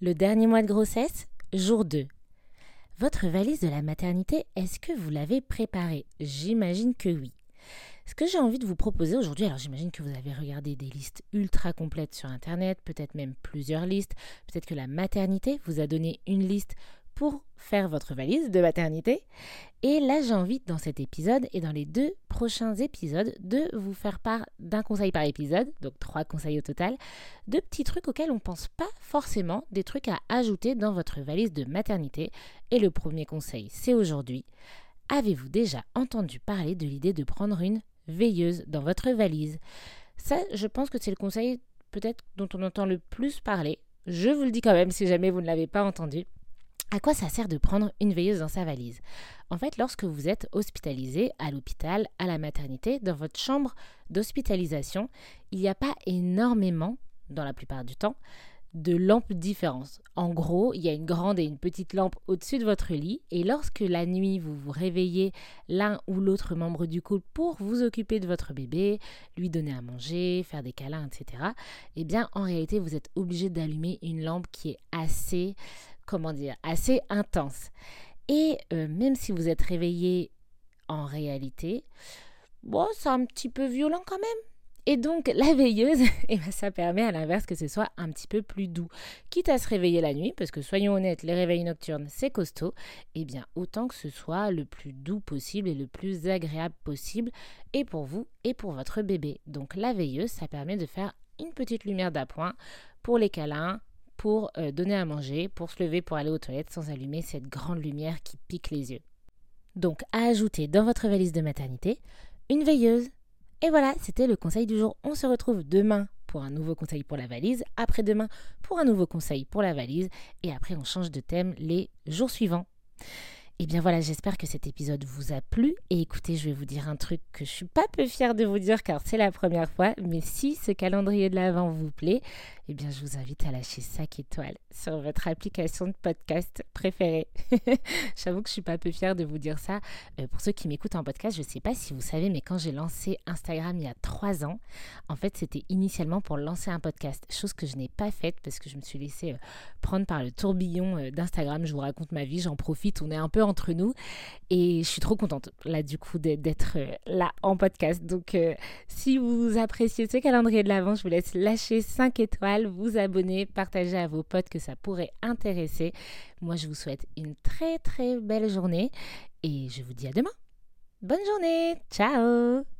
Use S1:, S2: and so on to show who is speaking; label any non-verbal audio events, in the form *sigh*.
S1: Le dernier mois de grossesse, jour 2. Votre valise de la maternité, est-ce que vous l'avez préparée? J'imagine que oui. Ce que j'ai envie de vous proposer aujourd'hui, alors j'imagine que vous avez regardé des listes ultra complètes sur Internet, peut-être même plusieurs listes, peut-être que la maternité vous a donné une liste pour faire votre valise de maternité. Et là, j'ai envie, dans cet épisode et dans les deux prochains épisodes, de vous faire part d'un conseil par épisode, donc trois conseils au total, de petits trucs auxquels on ne pense pas forcément, des trucs à ajouter dans votre valise de maternité. Et le premier conseil, c'est aujourd'hui. Avez-vous déjà entendu parler de l'idée de prendre une veilleuse dans votre valise? Ça, je pense que c'est le conseil peut-être dont on entend le plus parler. Je vous le dis quand même si jamais vous ne l'avez pas entendu. À quoi ça sert de prendre une veilleuse dans sa valise? En fait, lorsque vous êtes hospitalisé à l'hôpital, à la maternité, dans votre chambre d'hospitalisation, il n'y a pas énormément, dans la plupart du temps, de lampes différentes. En gros, il y a une grande et une petite lampe au-dessus de votre lit et lorsque la nuit vous vous réveillez l'un ou l'autre membre du couple pour vous occuper de votre bébé, lui donner à manger, faire des câlins, etc., eh bien en réalité vous êtes obligé d'allumer une lampe qui est assez comment dire, assez intense. Et euh, même si vous êtes réveillé en réalité, bon, c'est un petit peu violent quand même. Et donc *laughs* la veilleuse, eh ben, ça permet à l'inverse que ce soit un petit peu plus doux. Quitte à se réveiller la nuit, parce que soyons honnêtes, les réveils nocturnes, c'est costaud, eh bien autant que ce soit le plus doux possible et le plus agréable possible, et pour vous et pour votre bébé. Donc la veilleuse, ça permet de faire une petite lumière d'appoint pour les câlins, pour euh, donner à manger, pour se lever pour aller aux toilettes sans allumer cette grande lumière qui pique les yeux. Donc à ajouter dans votre valise de maternité, une veilleuse. Et voilà, c'était le conseil du jour. On se retrouve demain pour un nouveau conseil pour la valise, après-demain pour un nouveau conseil pour la valise, et après on change de thème les jours suivants. Et eh bien voilà, j'espère que cet épisode vous a plu. Et écoutez, je vais vous dire un truc que je suis pas peu fière de vous dire car c'est la première fois. Mais si ce calendrier de l'Avent vous plaît, eh bien je vous invite à lâcher 5 étoiles sur votre application de podcast préférée. *laughs* J'avoue que je suis pas peu fière de vous dire ça. Euh, pour ceux qui m'écoutent en podcast, je sais pas si vous savez, mais quand j'ai lancé Instagram il y a 3 ans, en fait c'était initialement pour lancer un podcast. Chose que je n'ai pas faite parce que je me suis laissée euh, prendre par le tourbillon euh, d'Instagram. Je vous raconte ma vie, j'en profite. On est un peu nous. Et je suis trop contente, là, du coup, d'être euh, là en podcast. Donc, euh, si vous appréciez ce calendrier de l'Avent, je vous laisse lâcher 5 étoiles, vous abonner, partager à vos potes que ça pourrait intéresser. Moi, je vous souhaite une très, très belle journée et je vous dis à demain. Bonne journée. Ciao